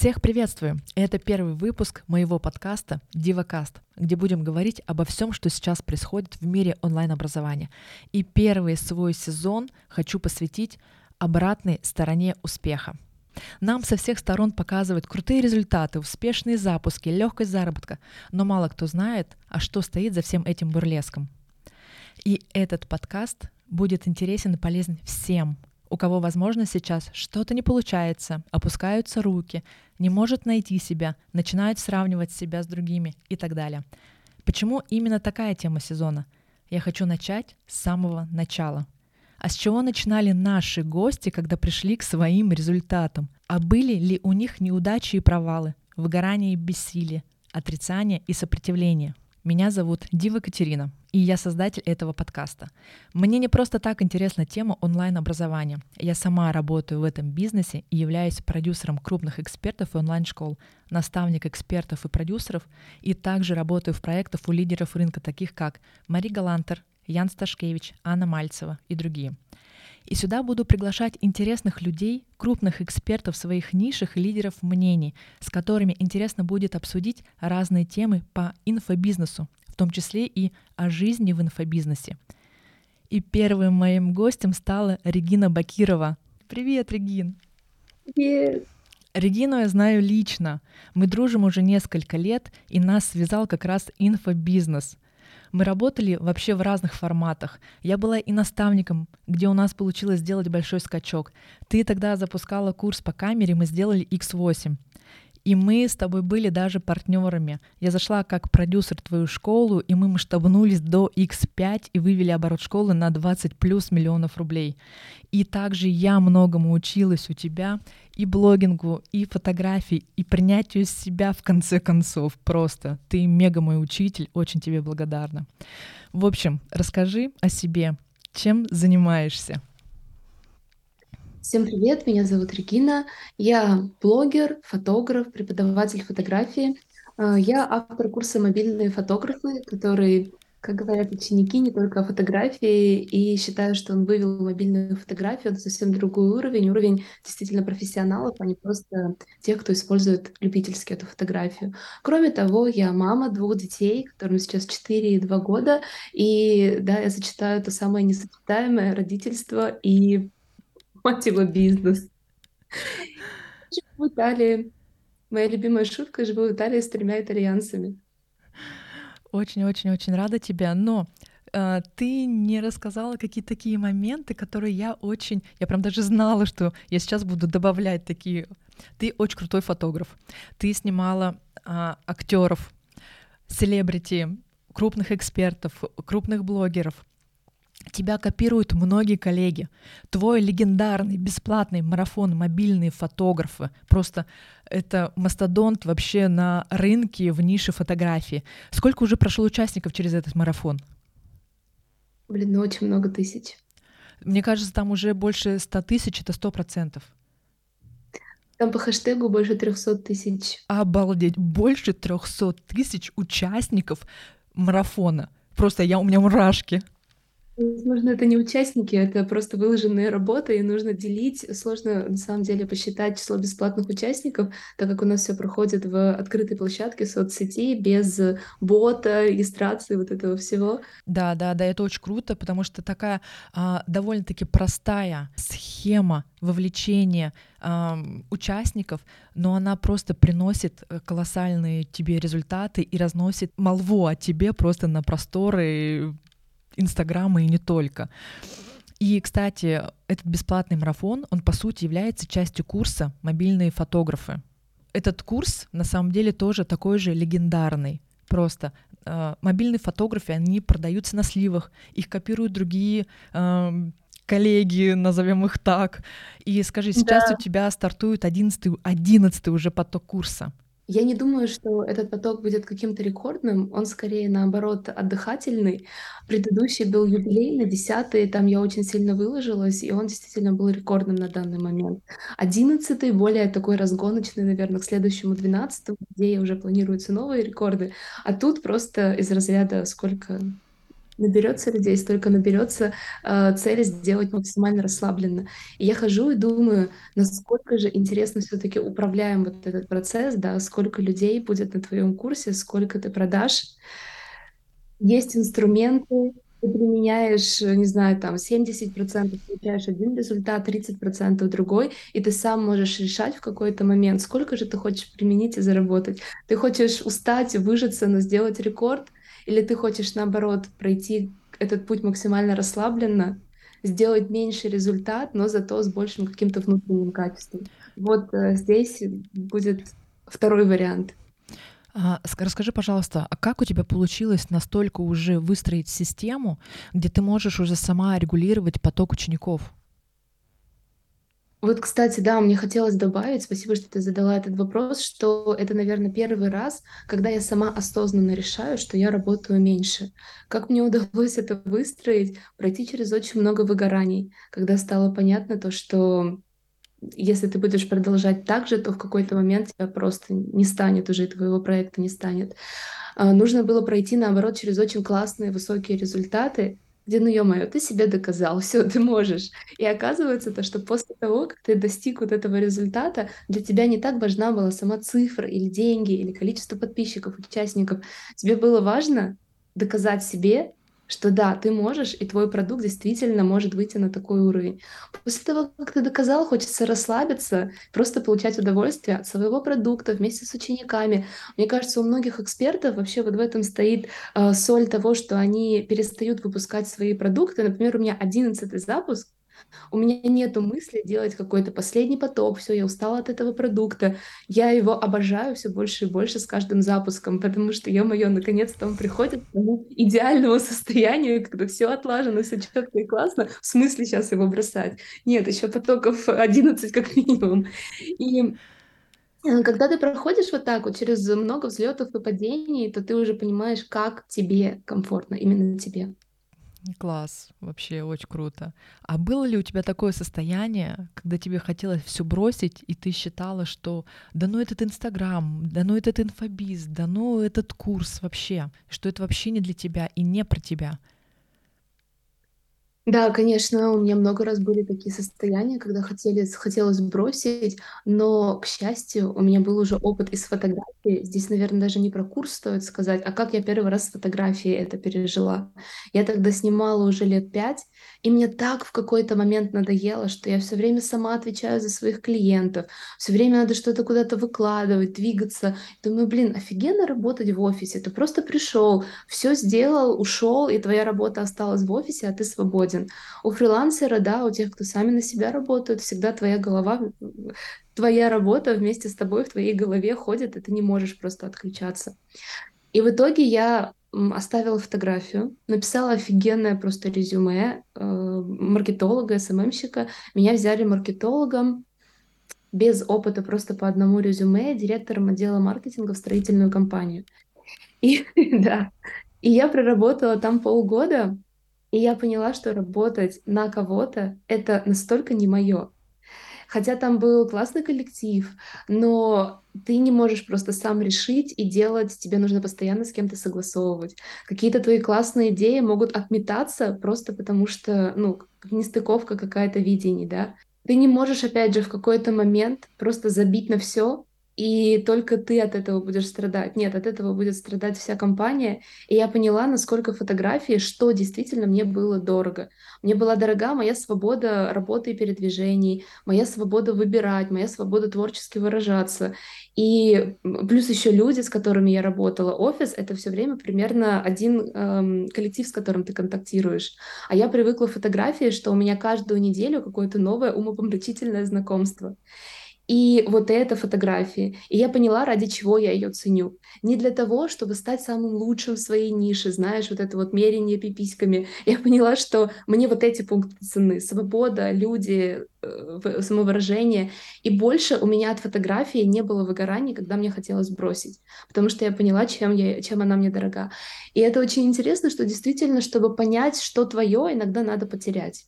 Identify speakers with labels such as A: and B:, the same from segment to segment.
A: Всех приветствую! Это первый выпуск моего подкаста DivaCast, где будем говорить обо всем, что сейчас происходит в мире онлайн-образования. И первый свой сезон хочу посвятить обратной стороне успеха. Нам со всех сторон показывают крутые результаты, успешные запуски, легкость заработка, но мало кто знает, а что стоит за всем этим бурлеском. И этот подкаст будет интересен и полезен всем, у кого, возможно, сейчас что-то не получается, опускаются руки, не может найти себя, начинают сравнивать себя с другими и так далее. Почему именно такая тема сезона? Я хочу начать с самого начала. А с чего начинали наши гости, когда пришли к своим результатам? А были ли у них неудачи и провалы, выгорание и бессилие, отрицание и сопротивление? Меня зовут Дива Катерина, и я создатель этого подкаста. Мне не просто так интересна тема онлайн-образования. Я сама работаю в этом бизнесе и являюсь продюсером крупных экспертов и онлайн-школ, наставник экспертов и продюсеров, и также работаю в проектах у лидеров рынка, таких как Мари Галантер, Ян Сташкевич, Анна Мальцева и другие — и сюда буду приглашать интересных людей, крупных экспертов своих нишах и лидеров мнений, с которыми интересно будет обсудить разные темы по инфобизнесу, в том числе и о жизни в инфобизнесе. И первым моим гостем стала Регина Бакирова. Привет, Регин!
B: Привет!
A: Регину я знаю лично. Мы дружим уже несколько лет, и нас связал как раз инфобизнес — мы работали вообще в разных форматах. Я была и наставником, где у нас получилось сделать большой скачок. Ты тогда запускала курс по камере, мы сделали X8. И мы с тобой были даже партнерами. Я зашла как продюсер в твою школу, и мы масштабнулись до X5 и вывели оборот школы на 20 плюс миллионов рублей. И также я многому училась у тебя, и блогингу, и фотографии, и принятию себя в конце концов. Просто ты мега мой учитель, очень тебе благодарна. В общем, расскажи о себе, чем занимаешься.
B: Всем привет, меня зовут Регина. Я блогер, фотограф, преподаватель фотографии. А, я автор курса «Мобильные фотографы», который, как говорят ученики, не только о фотографии, и считаю, что он вывел мобильную фотографию на совсем другой уровень, уровень действительно профессионалов, а не просто тех, кто использует любительски эту фотографию. Кроме того, я мама двух детей, которым сейчас 4 и 2 года, и да, я сочетаю то самое несочетаемое родительство и Его бизнес. Живу в Италии. Моя любимая шутка «Живу в Италии с тремя итальянцами».
A: Очень-очень-очень рада тебя, но э, ты не рассказала какие-то такие моменты, которые я очень... Я прям даже знала, что я сейчас буду добавлять такие... Ты очень крутой фотограф. Ты снимала э, актеров, селебрити, крупных экспертов, крупных блогеров. Тебя копируют многие коллеги. Твой легендарный бесплатный марафон «Мобильные фотографы» просто это мастодонт вообще на рынке в нише фотографии. Сколько уже прошло участников через этот марафон?
B: Блин, ну очень много тысяч.
A: Мне кажется, там уже больше ста тысяч, это сто процентов.
B: Там по хэштегу больше 300 тысяч.
A: Обалдеть, больше 300 тысяч участников марафона. Просто я, у меня мурашки.
B: Возможно, это не участники, это просто выложенные работы, и нужно делить. Сложно, на самом деле, посчитать число бесплатных участников, так как у нас все проходит в открытой площадке соцсетей, без бота, регистрации, вот этого всего.
A: Да, да, да, это очень круто, потому что такая а, довольно-таки простая схема вовлечения а, участников, но она просто приносит э, колоссальные тебе результаты и разносит молву о тебе просто на просторы Инстаграма и не только. И, кстати, этот бесплатный марафон, он по сути является частью курса «Мобильные фотографы». Этот курс на самом деле тоже такой же легендарный. Просто э, мобильные фотографы, они продаются на сливах, их копируют другие э, коллеги, назовем их так. И скажи, сейчас да. у тебя стартует 11, 11 уже поток курса.
B: Я не думаю, что этот поток будет каким-то рекордным, он скорее, наоборот, отдыхательный. Предыдущий был юбилейный, десятый, там я очень сильно выложилась, и он действительно был рекордным на данный момент. Одиннадцатый более такой разгоночный, наверное, к следующему двенадцатому, где уже планируются новые рекорды, а тут просто из разряда сколько наберется людей, столько наберется э, цели сделать максимально расслабленно. И я хожу и думаю, насколько же интересно все-таки управляем вот этот процесс, да, сколько людей будет на твоем курсе, сколько ты продашь. Есть инструменты, ты применяешь, не знаю, там 70% получаешь один результат, 30% другой, и ты сам можешь решать в какой-то момент, сколько же ты хочешь применить и заработать. Ты хочешь устать, выжиться, но сделать рекорд, или ты хочешь, наоборот, пройти этот путь максимально расслабленно, сделать меньший результат, но зато с большим каким-то внутренним качеством. Вот э, здесь будет второй вариант.
A: А, расскажи, пожалуйста, а как у тебя получилось настолько уже выстроить систему, где ты можешь уже сама регулировать поток учеников?
B: Вот, кстати, да, мне хотелось добавить, спасибо, что ты задала этот вопрос, что это, наверное, первый раз, когда я сама осознанно решаю, что я работаю меньше. Как мне удалось это выстроить, пройти через очень много выгораний, когда стало понятно то, что если ты будешь продолжать так же, то в какой-то момент тебя просто не станет уже, твоего проекта не станет. А, нужно было пройти, наоборот, через очень классные высокие результаты, где, ну ё-моё, ты себе доказал, все, ты можешь. И оказывается то, что после того, как ты достиг вот этого результата, для тебя не так важна была сама цифра или деньги, или количество подписчиков, участников. Тебе было важно доказать себе, что да, ты можешь, и твой продукт действительно может выйти на такой уровень. После того, как ты доказал, хочется расслабиться, просто получать удовольствие от своего продукта вместе с учениками. Мне кажется, у многих экспертов вообще вот в этом стоит э, соль того, что они перестают выпускать свои продукты. Например, у меня одиннадцатый запуск, у меня нету мысли делать какой-то последний поток, все, я устала от этого продукта. Я его обожаю все больше и больше с каждым запуском, потому что, ё-моё, наконец-то он приходит к идеальному состоянию, когда все отлажено, все четко и классно. В смысле сейчас его бросать? Нет, еще потоков 11 как минимум. И э, когда ты проходишь вот так вот через много взлетов и падений, то ты уже понимаешь, как тебе комфортно, именно тебе.
A: Класс, вообще очень круто. А было ли у тебя такое состояние, когда тебе хотелось все бросить, и ты считала, что да ну этот Инстаграм, да ну этот инфобиз, да ну этот курс вообще, что это вообще не для тебя и не про тебя?
B: Да, конечно, у меня много раз были такие состояния, когда хотели, хотелось бросить, но, к счастью, у меня был уже опыт из фотографии. Здесь, наверное, даже не про курс стоит сказать, а как я первый раз с фотографией это пережила. Я тогда снимала уже лет пять, и мне так в какой-то момент надоело, что я все время сама отвечаю за своих клиентов, все время надо что-то куда-то выкладывать, двигаться. Думаю, блин, офигенно работать в офисе. Ты просто пришел, все сделал, ушел, и твоя работа осталась в офисе, а ты свободен свободен. У фрилансера, да, у тех, кто сами на себя работают, всегда твоя голова, твоя работа вместе с тобой в твоей голове ходит, и ты не можешь просто отключаться. И в итоге я оставила фотографию, написала офигенное просто резюме э, маркетолога, СММщика. Меня взяли маркетологом без опыта, просто по одному резюме, директором отдела маркетинга в строительную компанию. И да, и я проработала там полгода, и я поняла, что работать на кого-то — это настолько не мое. Хотя там был классный коллектив, но ты не можешь просто сам решить и делать, тебе нужно постоянно с кем-то согласовывать. Какие-то твои классные идеи могут отметаться просто потому, что, ну, нестыковка какая-то видений, да. Ты не можешь, опять же, в какой-то момент просто забить на все и только ты от этого будешь страдать. Нет, от этого будет страдать вся компания. И я поняла, насколько фотографии, что действительно мне было дорого. Мне была дорога моя свобода работы и передвижений, моя свобода выбирать, моя свобода творчески выражаться. И плюс еще люди, с которыми я работала, офис — это все время примерно один эм, коллектив, с которым ты контактируешь. А я привыкла к фотографии, что у меня каждую неделю какое-то новое умопомрачительное знакомство. И вот это фотографии. И я поняла, ради чего я ее ценю. Не для того, чтобы стать самым лучшим в своей нише, знаешь, вот это вот мерение пиписьками. Я поняла, что мне вот эти пункты цены. Свобода, люди, э, самовыражение. И больше у меня от фотографии не было выгораний, когда мне хотелось бросить. Потому что я поняла, чем, я, чем она мне дорога. И это очень интересно, что действительно, чтобы понять, что твое, иногда надо потерять.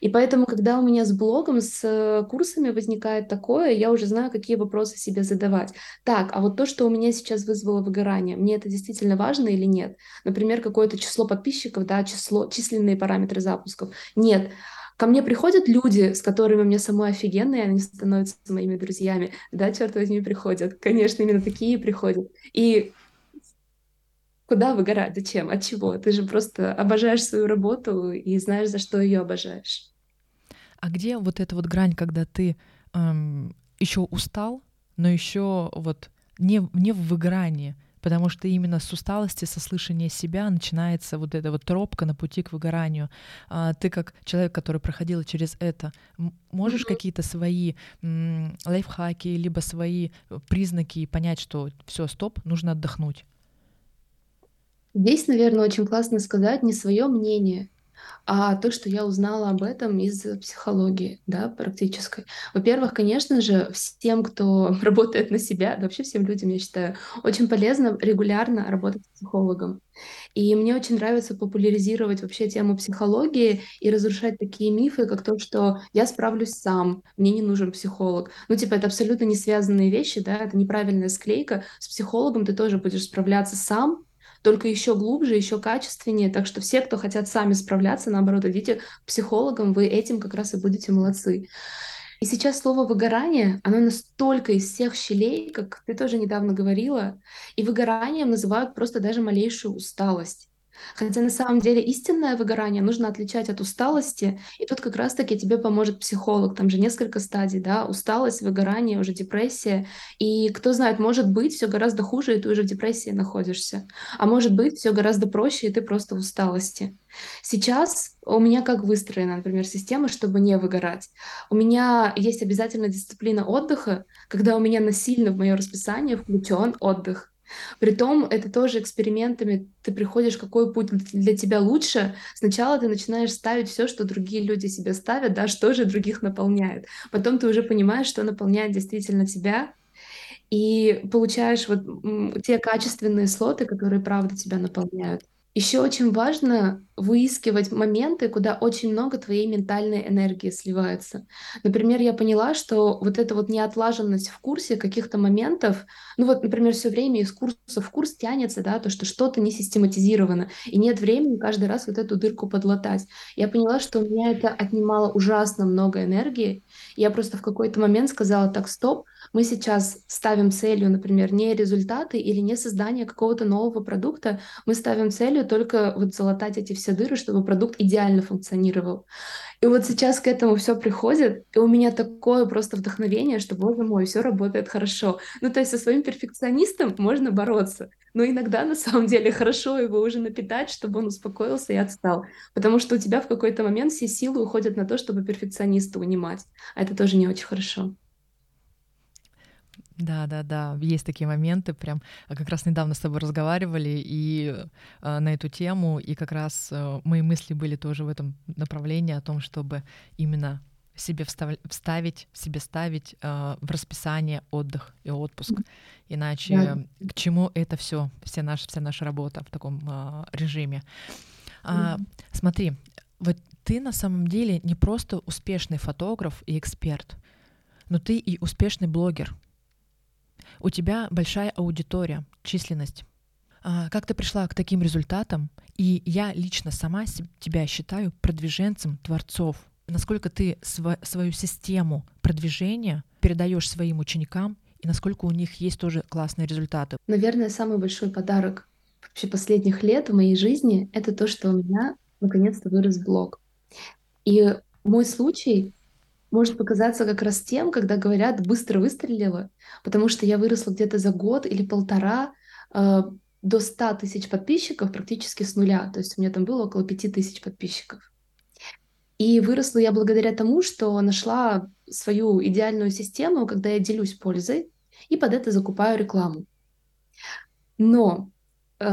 B: И поэтому, когда у меня с блогом, с э, курсами возникает такое, я уже знаю, какие вопросы себе задавать. Так, а вот то, что у меня сейчас вызвало выгорание, мне это действительно важно или нет? Например, какое-то число подписчиков, да, число, численные параметры запусков. Нет. Ко мне приходят люди, с которыми мне самой офигенно, и они становятся моими друзьями. Да, черт возьми, приходят. Конечно, именно такие приходят. И Куда выгорать? Зачем? От чего? Ты же просто обожаешь свою работу и знаешь, за что ее обожаешь.
A: А где вот эта вот грань, когда ты эм, еще устал, но еще вот не, не в выгорании, потому что именно с усталости, со слышания себя начинается вот эта вот тропка на пути к выгоранию. А ты как человек, который проходил через это, можешь mm-hmm. какие-то свои м, лайфхаки либо свои признаки понять, что все, стоп, нужно отдохнуть?
B: Здесь, наверное, очень классно сказать не свое мнение, а то, что я узнала об этом из психологии, да, практической. Во-первых, конечно же, всем, кто работает на себя, вообще всем людям, я считаю, очень полезно регулярно работать с психологом. И мне очень нравится популяризировать вообще тему психологии и разрушать такие мифы, как то, что я справлюсь сам, мне не нужен психолог. Ну, типа, это абсолютно не связанные вещи, да, это неправильная склейка. С психологом ты тоже будешь справляться сам, только еще глубже, еще качественнее. Так что все, кто хотят сами справляться, наоборот, идите к психологам, вы этим как раз и будете молодцы. И сейчас слово выгорание, оно настолько из всех щелей, как ты тоже недавно говорила, и выгоранием называют просто даже малейшую усталость. Хотя на самом деле истинное выгорание нужно отличать от усталости, и тут как раз-таки тебе поможет психолог. Там же несколько стадий, да, усталость, выгорание, уже депрессия. И кто знает, может быть, все гораздо хуже, и ты уже в депрессии находишься. А может быть, все гораздо проще, и ты просто в усталости. Сейчас у меня как выстроена, например, система, чтобы не выгорать. У меня есть обязательно дисциплина отдыха, когда у меня насильно в мое расписание включен отдых. Притом это тоже экспериментами. Ты приходишь, какой путь для тебя лучше. Сначала ты начинаешь ставить все, что другие люди себе ставят, да, что же других наполняет. Потом ты уже понимаешь, что наполняет действительно тебя, и получаешь вот те качественные слоты, которые правда тебя наполняют. Еще очень важно выискивать моменты, куда очень много твоей ментальной энергии сливается. Например, я поняла, что вот эта вот неотлаженность в курсе каких-то моментов, ну вот, например, все время из курса в курс тянется, да, то, что что-то не систематизировано, и нет времени каждый раз вот эту дырку подлатать. Я поняла, что у меня это отнимало ужасно много энергии. Я просто в какой-то момент сказала, так, стоп, мы сейчас ставим целью, например, не результаты или не создание какого-то нового продукта, мы ставим целью только вот залатать эти все дыры, чтобы продукт идеально функционировал. И вот сейчас к этому все приходит, и у меня такое просто вдохновение, что, боже мой, все работает хорошо. Ну, то есть со своим перфекционистом можно бороться, но иногда на самом деле хорошо его уже напитать, чтобы он успокоился и отстал. Потому что у тебя в какой-то момент все силы уходят на то, чтобы перфекциониста унимать. А это тоже не очень хорошо.
A: Да, да, да, есть такие моменты, прям а как раз недавно с тобой разговаривали и э, на эту тему, и как раз э, мои мысли были тоже в этом направлении о том, чтобы именно себе встав... вставить, себе ставить э, в расписание отдых и отпуск, иначе да. к чему это все, все наша вся наша работа в таком э, режиме. А, mm-hmm. Смотри, вот ты на самом деле не просто успешный фотограф и эксперт, но ты и успешный блогер. У тебя большая аудитория, численность. А, как ты пришла к таким результатам? И я лично сама тебя считаю продвиженцем творцов. Насколько ты св- свою систему продвижения передаешь своим ученикам и насколько у них есть тоже классные результаты?
B: Наверное, самый большой подарок вообще последних лет в моей жизни — это то, что у меня наконец-то вырос блог. И мой случай может показаться как раз тем, когда говорят «быстро выстрелила», потому что я выросла где-то за год или полтора э, до 100 тысяч подписчиков практически с нуля. То есть у меня там было около 5 тысяч подписчиков. И выросла я благодаря тому, что нашла свою идеальную систему, когда я делюсь пользой и под это закупаю рекламу. Но, э,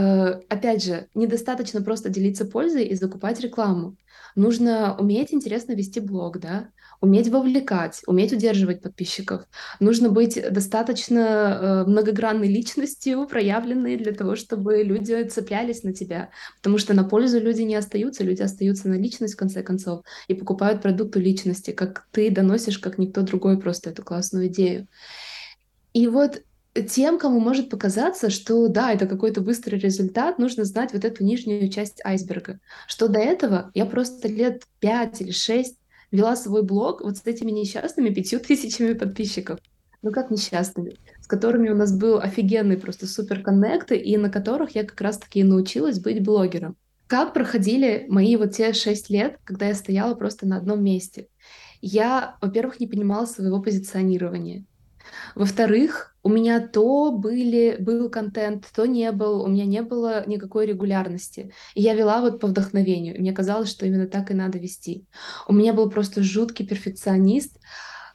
B: опять же, недостаточно просто делиться пользой и закупать рекламу. Нужно уметь интересно вести блог, да, уметь вовлекать, уметь удерживать подписчиков. Нужно быть достаточно э, многогранной личностью, проявленной для того, чтобы люди цеплялись на тебя. Потому что на пользу люди не остаются, люди остаются на личность в конце концов и покупают продукты личности, как ты доносишь, как никто другой просто эту классную идею. И вот тем, кому может показаться, что да, это какой-то быстрый результат, нужно знать вот эту нижнюю часть айсберга. Что до этого я просто лет пять или шесть вела свой блог вот с этими несчастными пятью тысячами подписчиков. Ну как несчастными, с которыми у нас был офигенный просто супер коннект, и на которых я как раз-таки научилась быть блогером. Как проходили мои вот те шесть лет, когда я стояла просто на одном месте? Я, во-первых, не понимала своего позиционирования. Во-вторых, у меня то были, был контент, то не был, у меня не было никакой регулярности. И я вела вот по вдохновению. Мне казалось, что именно так и надо вести. У меня был просто жуткий перфекционист,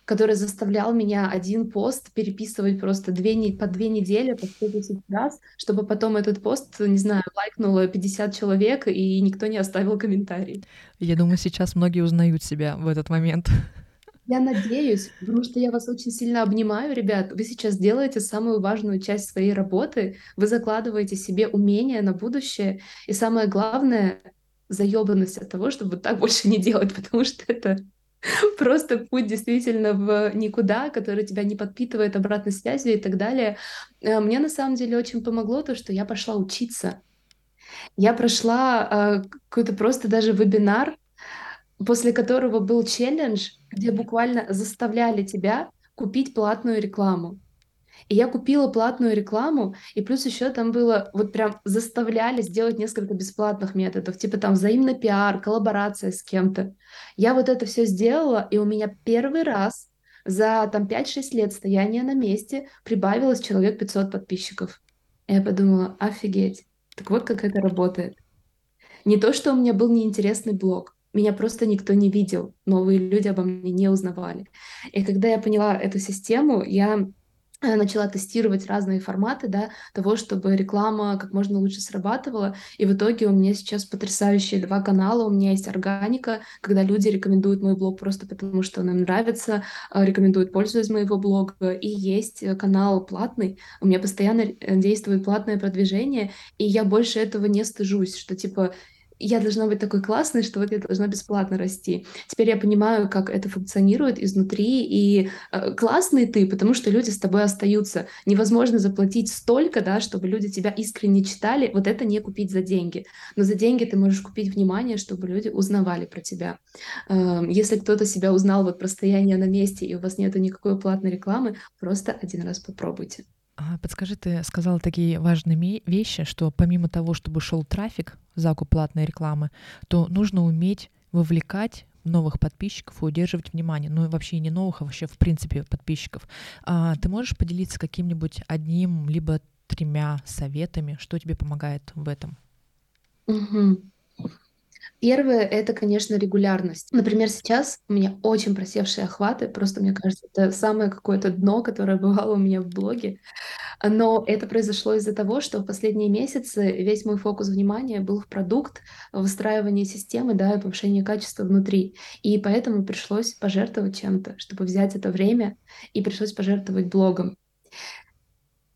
B: который заставлял меня один пост переписывать просто две, по две недели, по 110 раз, чтобы потом этот пост, не знаю, лайкнуло 50 человек, и никто не оставил комментарий.
A: Я думаю, сейчас многие узнают себя в этот момент.
B: Я надеюсь, потому что я вас очень сильно обнимаю, ребят. Вы сейчас делаете самую важную часть своей работы. Вы закладываете себе умения на будущее. И самое главное, заебанность от того, чтобы так больше не делать, потому что это просто путь действительно в никуда, который тебя не подпитывает обратной связью и так далее. Э, мне на самом деле очень помогло то, что я пошла учиться. Я прошла э, какой-то просто даже вебинар после которого был челлендж, где буквально заставляли тебя купить платную рекламу. И я купила платную рекламу, и плюс еще там было, вот прям заставляли сделать несколько бесплатных методов, типа там взаимный пиар, коллаборация с кем-то. Я вот это все сделала, и у меня первый раз за там 5-6 лет стояния на месте прибавилось человек 500 подписчиков. И я подумала, офигеть, так вот как это работает. Не то, что у меня был неинтересный блог, меня просто никто не видел, новые люди обо мне не узнавали. И когда я поняла эту систему, я э, начала тестировать разные форматы, да, того, чтобы реклама как можно лучше срабатывала. И в итоге у меня сейчас потрясающие два канала. У меня есть органика, когда люди рекомендуют мой блог просто потому, что он им нравится, э, рекомендуют пользу моего блога. И есть э, канал платный. У меня постоянно действует платное продвижение, и я больше этого не стыжусь, что типа я должна быть такой классной, что вот я должна бесплатно расти. Теперь я понимаю, как это функционирует изнутри, и э, классный ты, потому что люди с тобой остаются. Невозможно заплатить столько, да, чтобы люди тебя искренне читали. Вот это не купить за деньги. Но за деньги ты можешь купить внимание, чтобы люди узнавали про тебя. Э, если кто-то себя узнал вот про стояние на месте, и у вас нет никакой платной рекламы, просто один раз попробуйте.
A: А, подскажи, ты сказала такие важные вещи, что помимо того, чтобы шел трафик, закуп платной рекламы, то нужно уметь вовлекать новых подписчиков и удерживать внимание. Ну и вообще не новых, а вообще в принципе подписчиков. А, ты можешь поделиться каким-нибудь одним либо тремя советами, что тебе помогает в этом?
B: Угу. Первое — это, конечно, регулярность. Например, сейчас у меня очень просевшие охваты, просто, мне кажется, это самое какое-то дно, которое бывало у меня в блоге. Но это произошло из-за того, что в последние месяцы весь мой фокус внимания был в продукт, в выстраивании системы, да, и повышении качества внутри. И поэтому пришлось пожертвовать чем-то, чтобы взять это время, и пришлось пожертвовать блогом.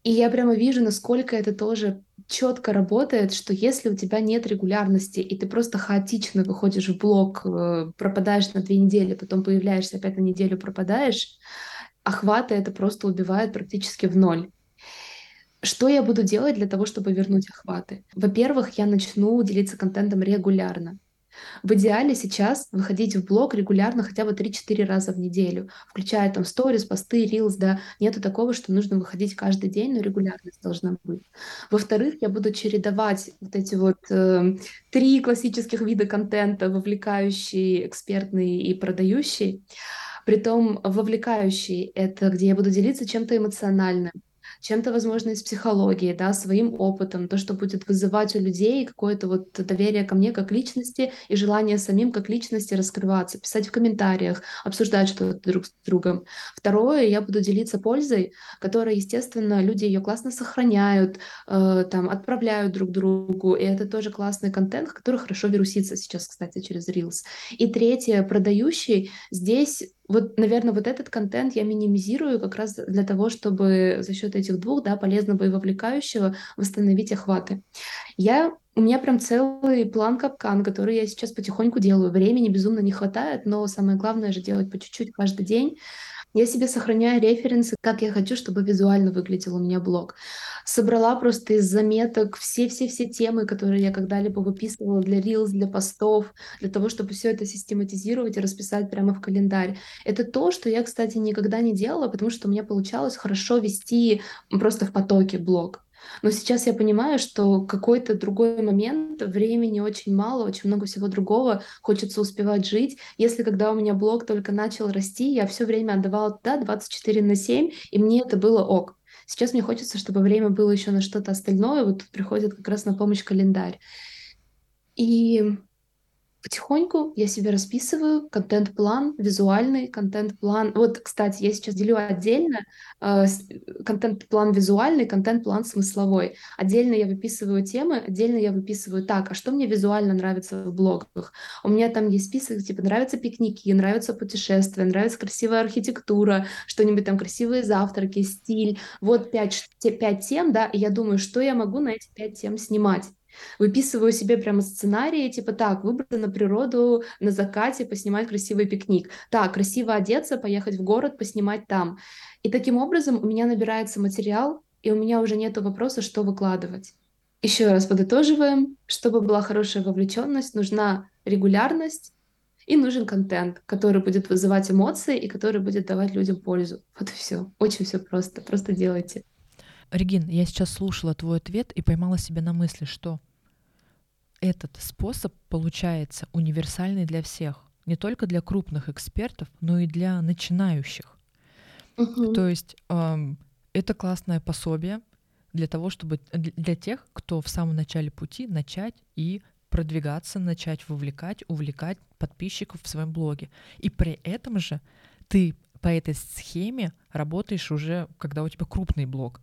B: И я прямо вижу, насколько это тоже четко работает, что если у тебя нет регулярности, и ты просто хаотично выходишь в блог, э, пропадаешь на две недели, потом появляешься опять на неделю, пропадаешь, охваты это просто убивает практически в ноль. Что я буду делать для того, чтобы вернуть охваты? Во-первых, я начну делиться контентом регулярно. В идеале сейчас выходить в блог регулярно хотя бы 3-4 раза в неделю, включая там сторис, посты, рилс, да. Нету такого, что нужно выходить каждый день, но регулярность должна быть. Во-вторых, я буду чередовать вот эти вот э, три классических вида контента, вовлекающий, экспертный и продающий. Притом вовлекающий — это где я буду делиться чем-то эмоциональным, чем-то, возможно, из психологии, да, своим опытом, то, что будет вызывать у людей какое-то вот доверие ко мне как личности и желание самим как личности раскрываться, писать в комментариях, обсуждать что-то друг с другом. Второе, я буду делиться пользой, которая, естественно, люди ее классно сохраняют, э, там, отправляют друг другу, и это тоже классный контент, который хорошо вирусится сейчас, кстати, через Reels. И третье, продающий, здесь вот, наверное, вот этот контент я минимизирую как раз для того, чтобы за счет этих двух, да, полезного и вовлекающего восстановить охваты. Я у меня прям целый план капкан, который я сейчас потихоньку делаю. Времени безумно не хватает, но самое главное же делать по чуть-чуть каждый день. Я себе сохраняю референсы, как я хочу, чтобы визуально выглядел у меня блог. Собрала просто из заметок все-все-все темы, которые я когда-либо выписывала для Reels, для постов, для того, чтобы все это систематизировать и расписать прямо в календарь. Это то, что я, кстати, никогда не делала, потому что у меня получалось хорошо вести просто в потоке блог. Но сейчас я понимаю, что какой-то другой момент, времени очень мало, очень много всего другого, хочется успевать жить. Если когда у меня блог только начал расти, я все время отдавала туда 24 на 7, и мне это было ок. Сейчас мне хочется, чтобы время было еще на что-то остальное. Вот тут приходит как раз на помощь календарь. И потихоньку я себе расписываю контент-план, визуальный контент-план. Вот, кстати, я сейчас делю отдельно э, контент-план визуальный, контент-план смысловой. Отдельно я выписываю темы, отдельно я выписываю так, а что мне визуально нравится в блогах. У меня там есть список, типа нравятся пикники, нравятся путешествия, нравится красивая архитектура, что-нибудь там красивые завтраки, стиль. Вот пять, пять тем, да, и я думаю, что я могу на эти пять тем снимать. Выписываю себе прямо сценарии, типа так, выбраться на природу на закате, поснимать красивый пикник. Так, красиво одеться, поехать в город, поснимать там. И таким образом у меня набирается материал, и у меня уже нет вопроса, что выкладывать. Еще раз подытоживаем, чтобы была хорошая вовлеченность, нужна регулярность и нужен контент, который будет вызывать эмоции и который будет давать людям пользу. Вот и все. Очень все просто. Просто делайте.
A: Регин, я сейчас слушала твой ответ и поймала себя на мысли, что этот способ получается универсальный для всех, не только для крупных экспертов, но и для начинающих. Угу. То есть эм, это классное пособие для того, чтобы для тех, кто в самом начале пути начать и продвигаться, начать вовлекать, увлекать подписчиков в своем блоге. И при этом же ты по этой схеме работаешь уже, когда у тебя крупный блог.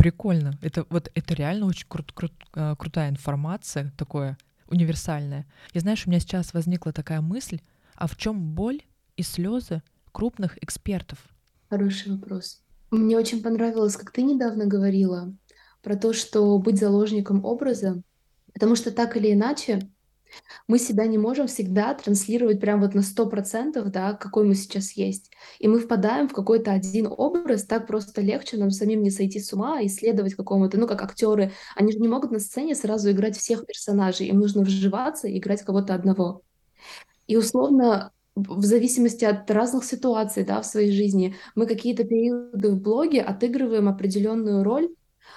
A: Прикольно. Это вот это реально очень крут, крут, э, крутая информация, такое универсальная. И знаешь, у меня сейчас возникла такая мысль, а в чем боль и слезы крупных экспертов?
B: Хороший вопрос. Мне очень понравилось, как ты недавно говорила про то, что быть заложником образа, потому что так или иначе мы себя не можем всегда транслировать прям вот на 100%, да, какой мы сейчас есть. И мы впадаем в какой-то один образ, так просто легче нам самим не сойти с ума, исследовать какому-то, ну, как актеры, они же не могут на сцене сразу играть всех персонажей, им нужно вживаться и играть кого-то одного. И условно в зависимости от разных ситуаций да, в своей жизни, мы какие-то периоды в блоге отыгрываем определенную роль,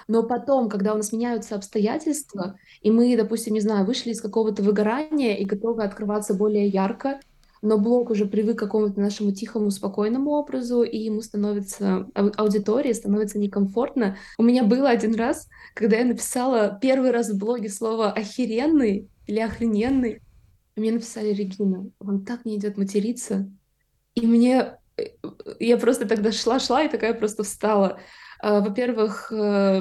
B: но потом, когда у нас меняются обстоятельства, и мы, допустим, не знаю, вышли из какого-то выгорания и готовы открываться более ярко, но блог уже привык к какому-то нашему тихому, спокойному образу, и ему становится, аудитории становится некомфортно. У меня было один раз, когда я написала первый раз в блоге слово «охеренный» или «охрененный», мне написали «Регина, вам так не идет материться». И мне... Э, я просто тогда шла-шла и такая просто встала. А, во-первых, э,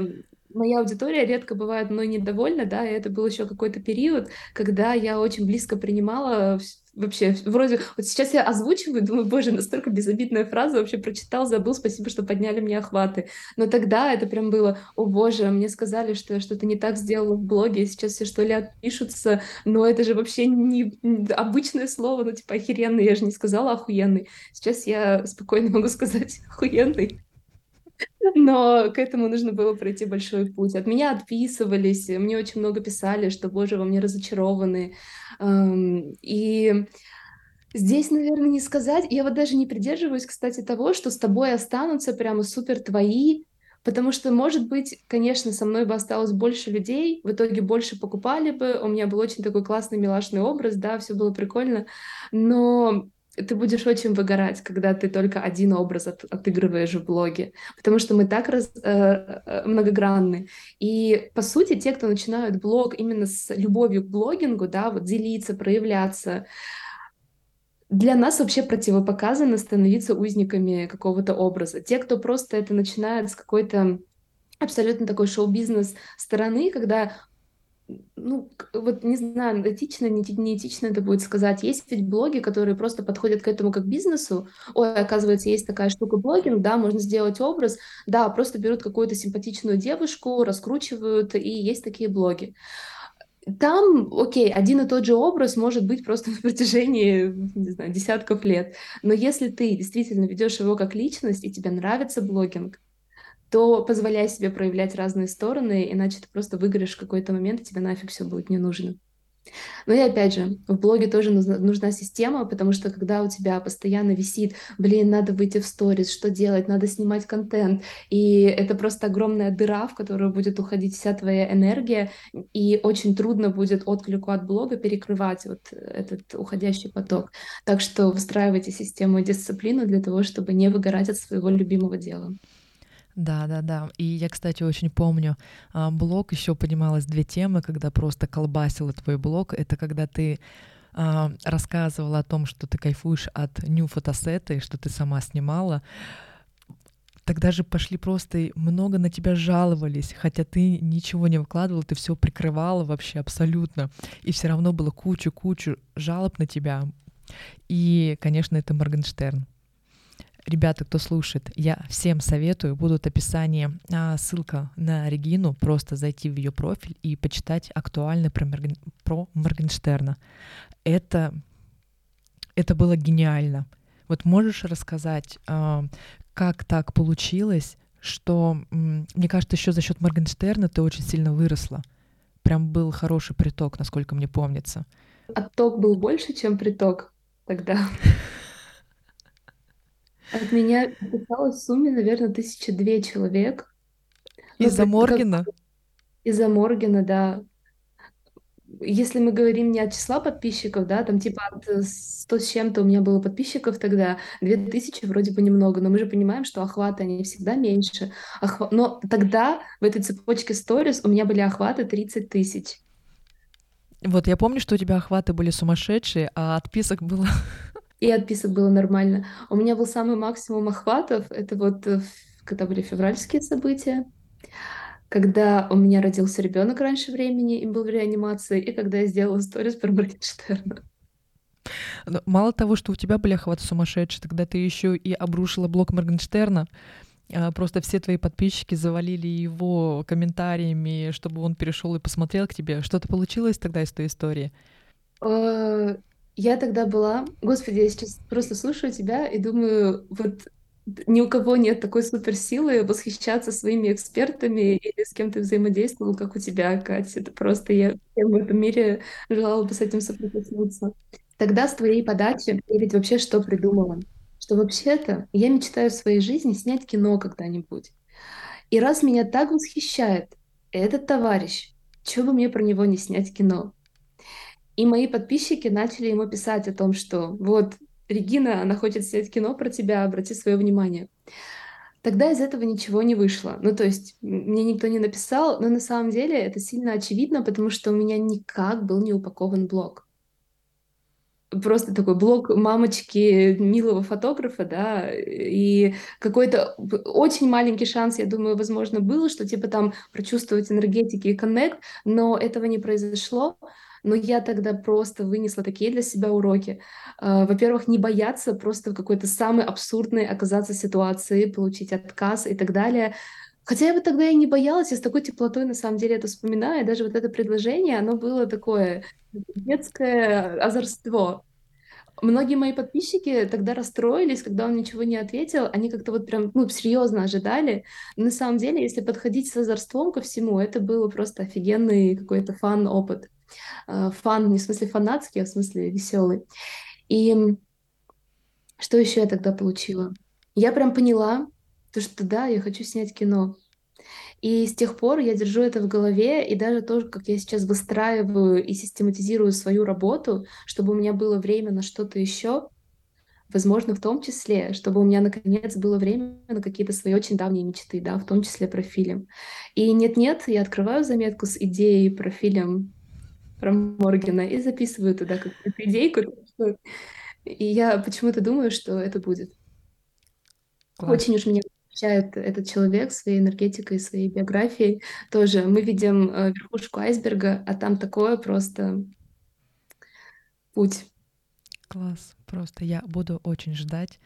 B: моя аудитория редко бывает мной недовольна, да, и это был еще какой-то период, когда я очень близко принимала вообще, вроде, вот сейчас я озвучиваю, думаю, боже, настолько безобидная фраза, вообще прочитал, забыл, спасибо, что подняли мне охваты. Но тогда это прям было, о боже, мне сказали, что я что-то не так сделала в блоге, сейчас все что ли отпишутся, но это же вообще не обычное слово, ну типа охеренный, я же не сказала охуенный. Сейчас я спокойно могу сказать охуенный. Но к этому нужно было пройти большой путь. От меня отписывались, мне очень много писали, что, боже, во мне разочарованы. И здесь, наверное, не сказать. Я вот даже не придерживаюсь, кстати, того, что с тобой останутся прямо супер твои, Потому что, может быть, конечно, со мной бы осталось больше людей, в итоге больше покупали бы, у меня был очень такой классный, милашный образ, да, все было прикольно, но ты будешь очень выгорать, когда ты только один образ от, отыгрываешь в блоге, потому что мы так раз, э, э, многогранны. И, по сути, те, кто начинают блог именно с любовью к блогингу, да, вот делиться, проявляться, для нас вообще противопоказано становиться узниками какого-то образа. Те, кто просто это начинает с какой-то абсолютно такой шоу-бизнес стороны, когда ну, вот не знаю, этично, не, не этично это будет сказать. Есть ведь блоги, которые просто подходят к этому как бизнесу. Ой, оказывается, есть такая штука блогинг, да, можно сделать образ. Да, просто берут какую-то симпатичную девушку, раскручивают, и есть такие блоги. Там, окей, один и тот же образ может быть просто на протяжении, не знаю, десятков лет. Но если ты действительно ведешь его как личность, и тебе нравится блогинг, то позволяй себе проявлять разные стороны, иначе ты просто выгоришь в какой-то момент, и тебе нафиг все будет не нужно. Ну и опять же, в блоге тоже нужна, нужна система, потому что когда у тебя постоянно висит, блин, надо выйти в сторис, что делать, надо снимать контент, и это просто огромная дыра, в которую будет уходить вся твоя энергия, и очень трудно будет отклику от блога перекрывать вот этот уходящий поток. Так что выстраивайте систему и дисциплину для того, чтобы не выгорать от своего любимого дела.
A: Да, да, да. И я, кстати, очень помню, а, блог еще поднималось две темы, когда просто колбасила твой блог. Это когда ты а, рассказывала о том, что ты кайфуешь от нью фотосета и что ты сама снимала. Тогда же пошли просто много на тебя жаловались, хотя ты ничего не выкладывала, ты все прикрывала вообще абсолютно. И все равно было кучу-кучу жалоб на тебя. И, конечно, это Моргенштерн. Ребята, кто слушает, я всем советую, будут описании а, ссылка на Регину, просто зайти в ее профиль и почитать актуально про, Мерген, про Моргенштерна. Это, это было гениально. Вот можешь рассказать, а, как так получилось, что, мне кажется, еще за счет Моргенштерна ты очень сильно выросла. Прям был хороший приток, насколько мне помнится.
B: Отток был больше, чем приток тогда. От меня подписалось в сумме, наверное, тысяча две человек.
A: Ну, Из-за Моргена?
B: Из-за Моргена, да. Если мы говорим не от числа подписчиков, да, там типа от 100 с чем-то у меня было подписчиков тогда, 2000 вроде бы немного, но мы же понимаем, что охваты, они всегда меньше. Охва... Но тогда в этой цепочке сторис у меня были охваты 30 тысяч.
A: Вот я помню, что у тебя охваты были сумасшедшие, а отписок было
B: и отписок было нормально. У меня был самый максимум охватов, это вот э, когда были февральские события, когда у меня родился ребенок раньше времени и был в реанимации, и когда я сделала сторис про Моргенштерна.
A: Мало того, что у тебя были охваты сумасшедшие, тогда ты еще и обрушила блог Моргенштерна, а, просто все твои подписчики завалили его комментариями, чтобы он перешел и посмотрел к тебе. Что-то получилось тогда из той истории?
B: Я тогда была... Господи, я сейчас просто слушаю тебя и думаю, вот ни у кого нет такой суперсилы восхищаться своими экспертами или с кем ты взаимодействовал, как у тебя, Катя. Это просто я в этом мире желала бы с этим соприкоснуться. Тогда с твоей подачи я ведь вообще что придумала? Что вообще-то я мечтаю в своей жизни снять кино когда-нибудь. И раз меня так восхищает этот товарищ, что бы мне про него не снять кино? И мои подписчики начали ему писать о том, что вот Регина, она хочет снять кино про тебя, обрати свое внимание. Тогда из этого ничего не вышло. Ну, то есть мне никто не написал, но на самом деле это сильно очевидно, потому что у меня никак был не упакован блог. Просто такой блог мамочки милого фотографа, да, и какой-то очень маленький шанс, я думаю, возможно, был, что типа там прочувствовать энергетики и коннект, но этого не произошло. Но я тогда просто вынесла такие для себя уроки. А, во-первых, не бояться просто в какой-то самой абсурдной оказаться ситуации, получить отказ и так далее. Хотя я бы тогда и не боялась, я с такой теплотой на самом деле это вспоминаю. Даже вот это предложение, оно было такое детское озорство. Многие мои подписчики тогда расстроились, когда он ничего не ответил. Они как-то вот прям, ну, серьезно ожидали. на самом деле, если подходить с озорством ко всему, это было просто офигенный какой-то фан-опыт. Э, фан, не в смысле фанатский, а в смысле веселый. И что еще я тогда получила? Я прям поняла, то, что да, я хочу снять кино. И с тех пор я держу это в голове, и даже то, как я сейчас выстраиваю и систематизирую свою работу, чтобы у меня было время на что-то еще, возможно, в том числе, чтобы у меня наконец было время на какие-то свои очень давние мечты, да, в том числе про фильм. И нет-нет, я открываю заметку с идеей про фильм про Моргена и записываю туда какую-то идейку. И я почему-то думаю, что это будет. Класс. Очень уж мне освещает этот человек своей энергетикой, своей биографией. Тоже мы видим э, верхушку айсберга, а там такое просто путь.
A: Класс. Просто я буду очень ждать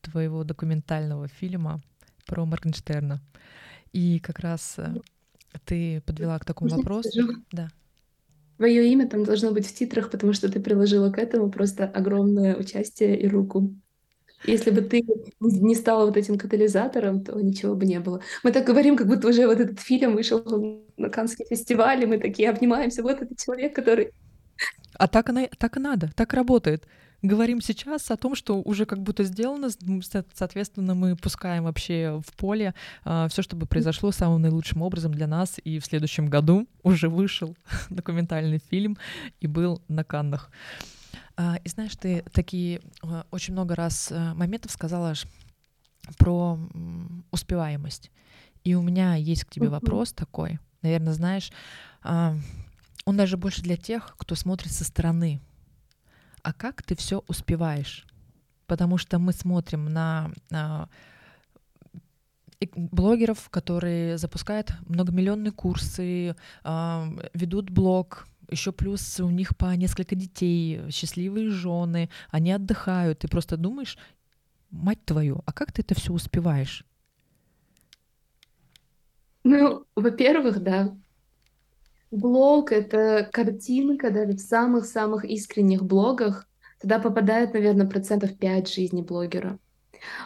A: твоего документального фильма про Моргенштерна. И как раз э, ты подвела к такому вопросу. Да.
B: Твое имя там должно быть в титрах, потому что ты приложила к этому просто огромное участие и руку. Если бы ты не стала вот этим катализатором, то ничего бы не было. Мы так говорим, как будто уже вот этот фильм вышел на Каннский фестиваль, и мы такие обнимаемся. Вот этот человек, который...
A: А так, она, так и надо, так работает говорим сейчас о том, что уже как будто сделано, соответственно, мы пускаем вообще в поле э, а, все, чтобы произошло самым наилучшим образом для нас, и в следующем году уже вышел документальный фильм и был на Каннах. А, и знаешь, ты такие а, очень много раз моментов сказала про успеваемость. И у меня есть к тебе вопрос такой, наверное, знаешь, он даже больше для тех, кто смотрит со стороны, а как ты все успеваешь? Потому что мы смотрим на, на блогеров, которые запускают многомиллионные курсы, э, ведут блог, еще плюс у них по несколько детей, счастливые жены, они отдыхают. Ты просто думаешь, мать твою, а как ты это все успеваешь?
B: Ну, во-первых, да, Блог— это картинка даже в самых-самых искренних блогах. Туда попадает, наверное, процентов 5 жизни блогера.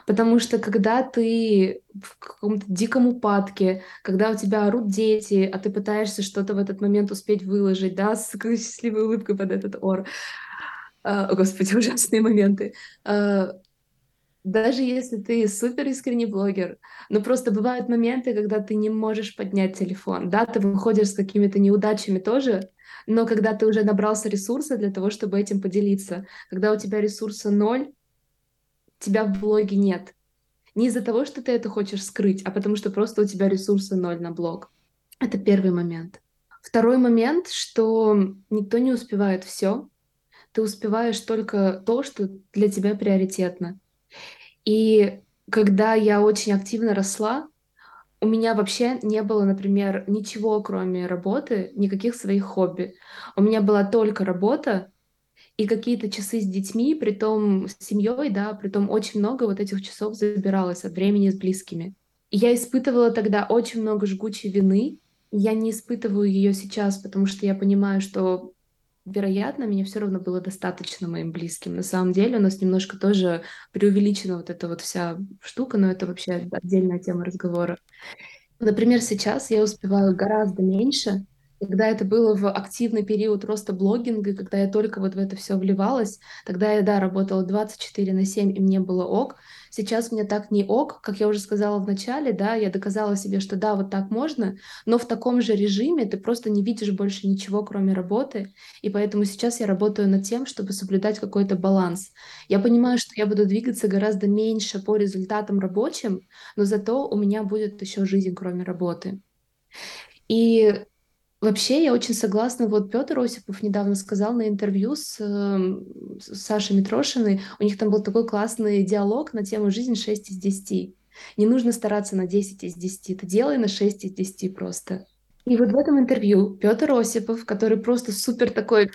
B: Потому что когда ты в каком-то диком упадке, когда у тебя орут дети, а ты пытаешься что-то в этот момент успеть выложить, да, с счастливой улыбкой под этот ор. А, о, господи, ужасные моменты. Даже если ты супер искренний блогер, но просто бывают моменты, когда ты не можешь поднять телефон, да, ты выходишь с какими-то неудачами тоже, но когда ты уже набрался ресурса для того, чтобы этим поделиться, когда у тебя ресурса ноль, тебя в блоге нет. Не из-за того, что ты это хочешь скрыть, а потому что просто у тебя ресурса ноль на блог. Это первый момент. Второй момент, что никто не успевает все. Ты успеваешь только то, что для тебя приоритетно. И когда я очень активно росла, у меня вообще не было, например, ничего, кроме работы, никаких своих хобби. У меня была только работа и какие-то часы с детьми, при том с семьей, да, при том очень много вот этих часов забиралось от времени с близкими. И я испытывала тогда очень много жгучей вины. Я не испытываю ее сейчас, потому что я понимаю, что вероятно, меня все равно было достаточно моим близким. На самом деле у нас немножко тоже преувеличена вот эта вот вся штука, но это вообще отдельная тема разговора. Например, сейчас я успеваю гораздо меньше, когда это было в активный период роста блогинга, когда я только вот в это все вливалась, тогда я, да, работала 24 на 7, и мне было ок. Сейчас мне так не ок, как я уже сказала в начале, да, я доказала себе, что да, вот так можно, но в таком же режиме ты просто не видишь больше ничего, кроме работы, и поэтому сейчас я работаю над тем, чтобы соблюдать какой-то баланс. Я понимаю, что я буду двигаться гораздо меньше по результатам рабочим, но зато у меня будет еще жизнь, кроме работы. И Вообще, я очень согласна. Вот Петр Осипов недавно сказал на интервью с, эм, с Сашей Митрошиной, у них там был такой классный диалог на тему «Жизнь 6 из 10». Не нужно стараться на 10 из 10, ты делай на 6 из 10 просто. И вот в этом интервью Петр Осипов, который просто супер такой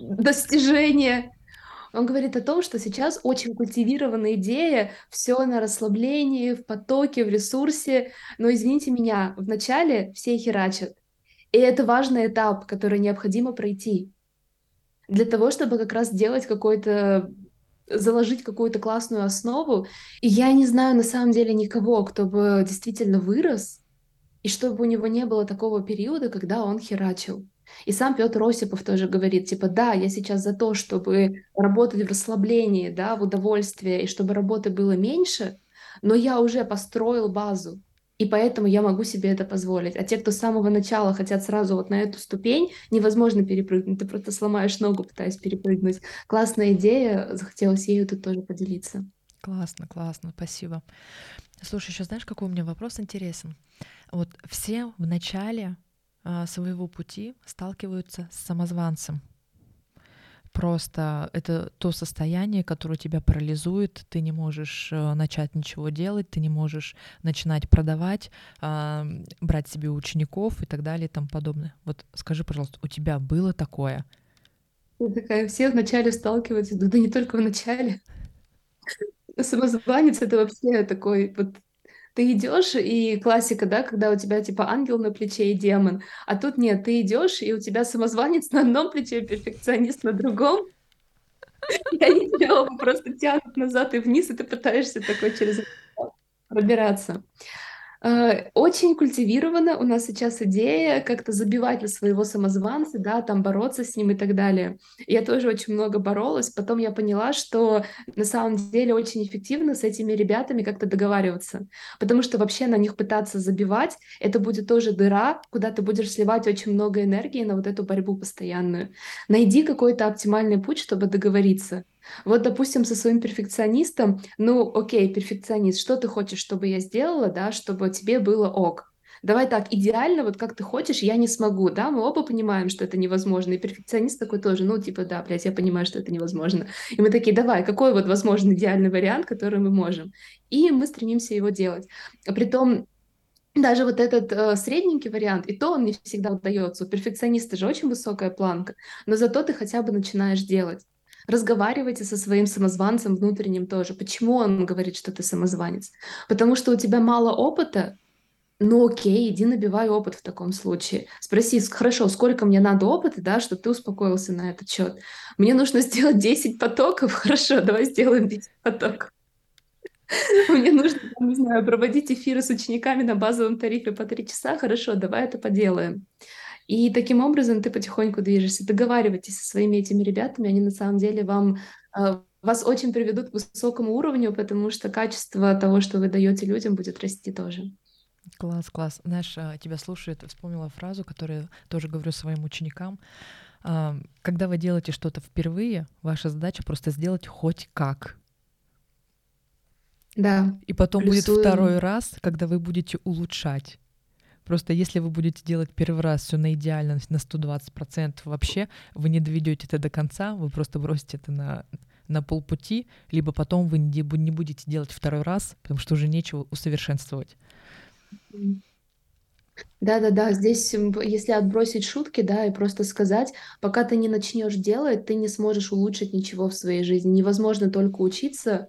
B: достижение, он говорит о том, что сейчас очень культивированная идея, все на расслаблении, в потоке, в ресурсе. Но извините меня, вначале все херачат, и это важный этап, который необходимо пройти для того, чтобы как раз сделать какой-то заложить какую-то классную основу. И я не знаю на самом деле никого, кто бы действительно вырос, и чтобы у него не было такого периода, когда он херачил. И сам Петр Осипов тоже говорит, типа, да, я сейчас за то, чтобы работать в расслаблении, да, в удовольствии, и чтобы работы было меньше, но я уже построил базу. И поэтому я могу себе это позволить. А те, кто с самого начала хотят сразу вот на эту ступень, невозможно перепрыгнуть. Ты просто сломаешь ногу, пытаясь перепрыгнуть. Классная идея, захотелось ею тут тоже поделиться.
A: Классно, классно, спасибо. Слушай, еще знаешь, какой у меня вопрос интересен? Вот все в начале а, своего пути сталкиваются с самозванцем. Просто это то состояние, которое тебя парализует, ты не можешь э, начать ничего делать, ты не можешь начинать продавать, а, брать себе учеников и так далее и тому подобное. Вот скажи, пожалуйста, у тебя было такое?
B: Я такая, все вначале сталкиваются, да не только в начале. Самозванец это вообще такой вот ты идешь, и классика, да, когда у тебя типа ангел на плече и демон, а тут нет, ты идешь, и у тебя самозванец на одном плече, перфекционист на другом, и они тебя просто тянут назад и вниз, и ты пытаешься такой через пробираться. Э, очень культивирована у нас сейчас идея как-то забивать на своего самозванца, да, там бороться с ним и так далее. Я тоже очень много боролась, потом я поняла, что на самом деле очень эффективно с этими ребятами как-то договариваться, потому что вообще на них пытаться забивать, это будет тоже дыра, куда ты будешь сливать очень много энергии на вот эту борьбу постоянную. Найди какой-то оптимальный путь, чтобы договориться. Вот, допустим, со своим перфекционистом, ну, окей, перфекционист, что ты хочешь, чтобы я сделала, да, чтобы тебе было ок. Давай так, идеально, вот как ты хочешь, я не смогу, да, мы оба понимаем, что это невозможно, и перфекционист такой тоже, ну, типа, да, блядь, я понимаю, что это невозможно. И мы такие, давай, какой вот возможный идеальный вариант, который мы можем? И мы стремимся его делать. Притом, даже вот этот э, средненький вариант, и то он не всегда удается. У перфекциониста же очень высокая планка, но зато ты хотя бы начинаешь делать. Разговаривайте со своим самозванцем внутренним тоже. Почему он говорит, что ты самозванец? Потому что у тебя мало опыта, ну окей, иди набивай опыт в таком случае. Спроси, хорошо, сколько мне надо опыта, да, чтобы ты успокоился на этот счет. Мне нужно сделать 10 потоков, хорошо, давай сделаем 10 потоков. Мне нужно, не знаю, проводить эфиры с учениками на базовом тарифе по 3 часа, хорошо, давай это поделаем. И таким образом ты потихоньку движешься. Договаривайтесь со своими этими ребятами, они на самом деле вам э, вас очень приведут к высокому уровню, потому что качество того, что вы даете людям, будет расти тоже.
A: Класс, класс. Знаешь, а, тебя слушает, вспомнила фразу, которую тоже говорю своим ученикам. А, когда вы делаете что-то впервые, ваша задача просто сделать хоть как.
B: Да.
A: И потом плюсуем. будет второй раз, когда вы будете улучшать. Просто если вы будете делать первый раз все на идеальность на 120% вообще, вы не доведете это до конца, вы просто бросите это на, на полпути, либо потом вы не, будете делать второй раз, потому что уже нечего усовершенствовать.
B: Да-да-да, здесь, если отбросить шутки, да, и просто сказать, пока ты не начнешь делать, ты не сможешь улучшить ничего в своей жизни. Невозможно только учиться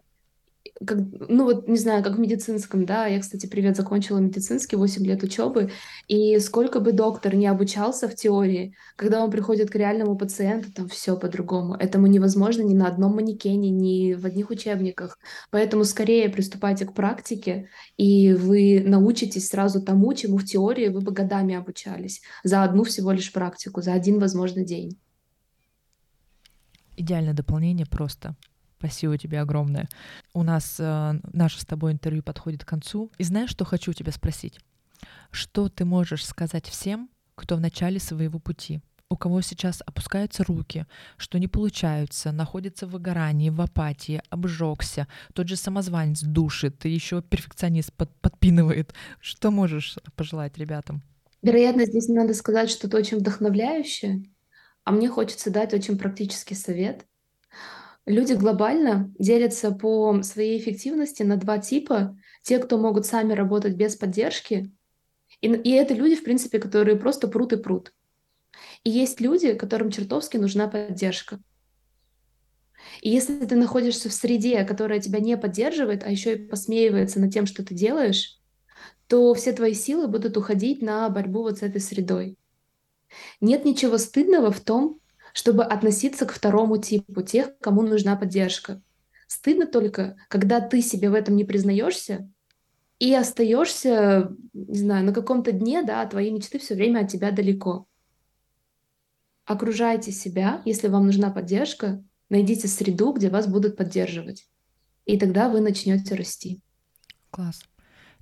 B: как, ну вот, не знаю, как в медицинском, да, я, кстати, привет, закончила медицинский, 8 лет учебы, и сколько бы доктор не обучался в теории, когда он приходит к реальному пациенту, там все по-другому. Этому невозможно ни на одном манекене, ни в одних учебниках. Поэтому скорее приступайте к практике, и вы научитесь сразу тому, чему в теории вы бы годами обучались, за одну всего лишь практику, за один, возможно, день.
A: Идеальное дополнение просто. Спасибо тебе огромное. У нас э, наше с тобой интервью подходит к концу. И знаешь, что хочу тебя спросить? Что ты можешь сказать всем, кто в начале своего пути? у кого сейчас опускаются руки, что не получаются, находится в выгорании, в апатии, обжегся, тот же самозванец душит, еще перфекционист под, подпинывает. Что можешь пожелать ребятам?
B: Вероятно, здесь надо сказать что-то очень вдохновляющее, а мне хочется дать очень практический совет. Люди глобально делятся по своей эффективности на два типа. Те, кто могут сами работать без поддержки, и, и это люди, в принципе, которые просто прут и прут. И есть люди, которым чертовски нужна поддержка. И если ты находишься в среде, которая тебя не поддерживает, а еще и посмеивается над тем, что ты делаешь, то все твои силы будут уходить на борьбу вот с этой средой. Нет ничего стыдного в том, чтобы относиться к второму типу, тех, кому нужна поддержка. Стыдно только, когда ты себе в этом не признаешься и остаешься, не знаю, на каком-то дне, да, твои мечты все время от тебя далеко. Окружайте себя, если вам нужна поддержка, найдите среду, где вас будут поддерживать. И тогда вы начнете расти.
A: Класс.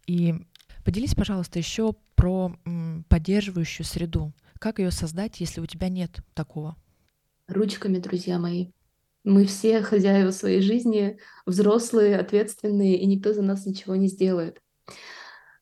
A: И поделись, пожалуйста, еще про поддерживающую среду. Как ее создать, если у тебя нет такого?
B: Ручками, друзья мои. Мы все хозяева своей жизни, взрослые, ответственные, и никто за нас ничего не сделает.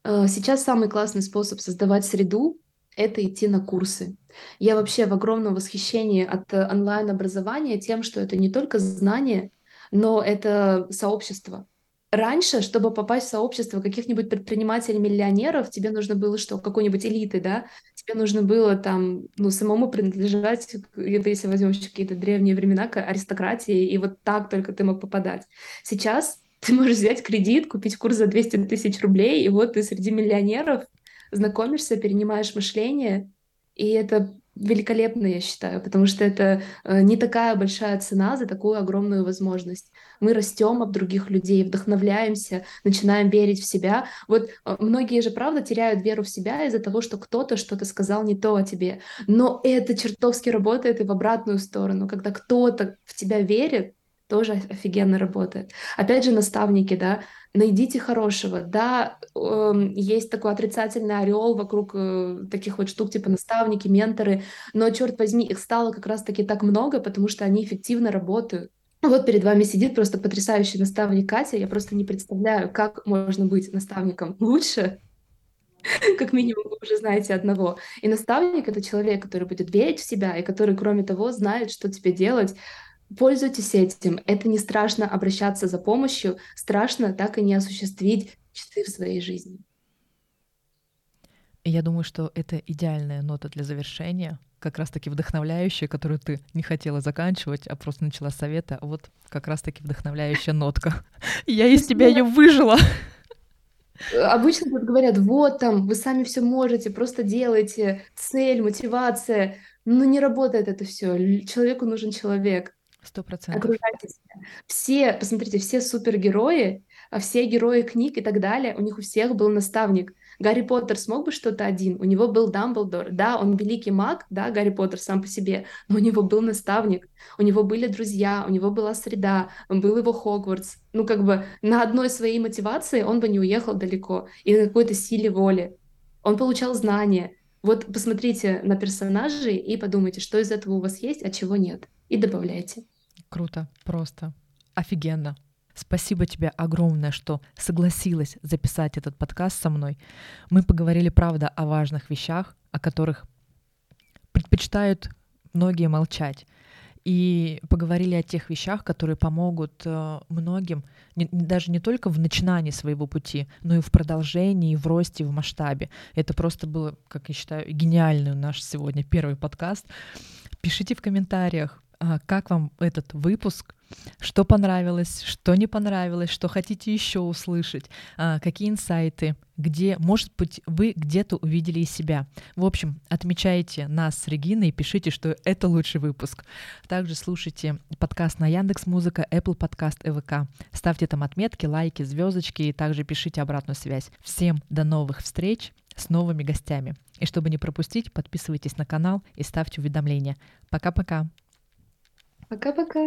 B: А, сейчас самый классный способ создавать среду это идти на курсы. Я вообще в огромном восхищении от э, онлайн-образования тем, что это не только знание, но это сообщество. Раньше, чтобы попасть в сообщество каких-нибудь предпринимателей-миллионеров, тебе нужно было что? Какой-нибудь элиты, да? Тебе нужно было там, ну, самому принадлежать, если возьмем еще какие-то древние времена, к аристократии, и вот так только ты мог попадать. Сейчас ты можешь взять кредит, купить курс за 200 тысяч рублей, и вот ты среди миллионеров знакомишься, перенимаешь мышление, и это великолепно, я считаю, потому что это э, не такая большая цена за такую огромную возможность. Мы растем об других людей, вдохновляемся, начинаем верить в себя. Вот э, многие же, правда, теряют веру в себя из-за того, что кто-то что-то сказал не то о тебе. Но это чертовски работает и в обратную сторону, когда кто-то в тебя верит, тоже офигенно работает. Опять же, наставники, да, найдите хорошего. Да, э, есть такой отрицательный ореол вокруг э, таких вот штук, типа наставники, менторы, но, черт возьми, их стало как раз-таки так много, потому что они эффективно работают. Вот перед вами сидит просто потрясающий наставник Катя. Я просто не представляю, как можно быть наставником лучше, как минимум вы уже знаете одного. И наставник — это человек, который будет верить в себя и который, кроме того, знает, что тебе делать, Пользуйтесь этим. Это не страшно обращаться за помощью, страшно так и не осуществить мечты в своей жизни.
A: Я думаю, что это идеальная нота для завершения, как раз-таки вдохновляющая, которую ты не хотела заканчивать, а просто начала совета. Вот как раз-таки вдохновляющая нотка. Я из тебя ее выжила.
B: Обычно тут говорят, вот там, вы сами все можете, просто делайте, цель, мотивация. Но не работает это все. Человеку нужен человек.
A: Сто процентов.
B: Все, посмотрите, все супергерои, а все герои книг и так далее, у них у всех был наставник. Гарри Поттер смог бы что-то один, у него был Дамблдор. Да, он великий маг, да, Гарри Поттер сам по себе, но у него был наставник, у него были друзья, у него была среда, был его Хогвартс. Ну, как бы на одной своей мотивации он бы не уехал далеко, и на какой-то силе воли. Он получал знания. Вот посмотрите на персонажей и подумайте, что из этого у вас есть, а чего нет. И добавляйте.
A: Круто, просто офигенно. Спасибо тебе огромное, что согласилась записать этот подкаст со мной. Мы поговорили, правда, о важных вещах, о которых предпочитают многие молчать. И поговорили о тех вещах, которые помогут э, многим, не, даже не только в начинании своего пути, но и в продолжении, в росте, в масштабе. Это просто было, как я считаю, гениальный наш сегодня первый подкаст. Пишите в комментариях, как вам этот выпуск, что понравилось, что не понравилось, что хотите еще услышать, а, какие инсайты, где, может быть, вы где-то увидели себя. В общем, отмечайте нас с Региной и пишите, что это лучший выпуск. Также слушайте подкаст на Яндекс Музыка, Apple Подкаст, ЭВК. Ставьте там отметки, лайки, звездочки и также пишите обратную связь. Всем до новых встреч с новыми гостями. И чтобы не пропустить, подписывайтесь на канал и ставьте уведомления. Пока-пока.
B: Пока-пока.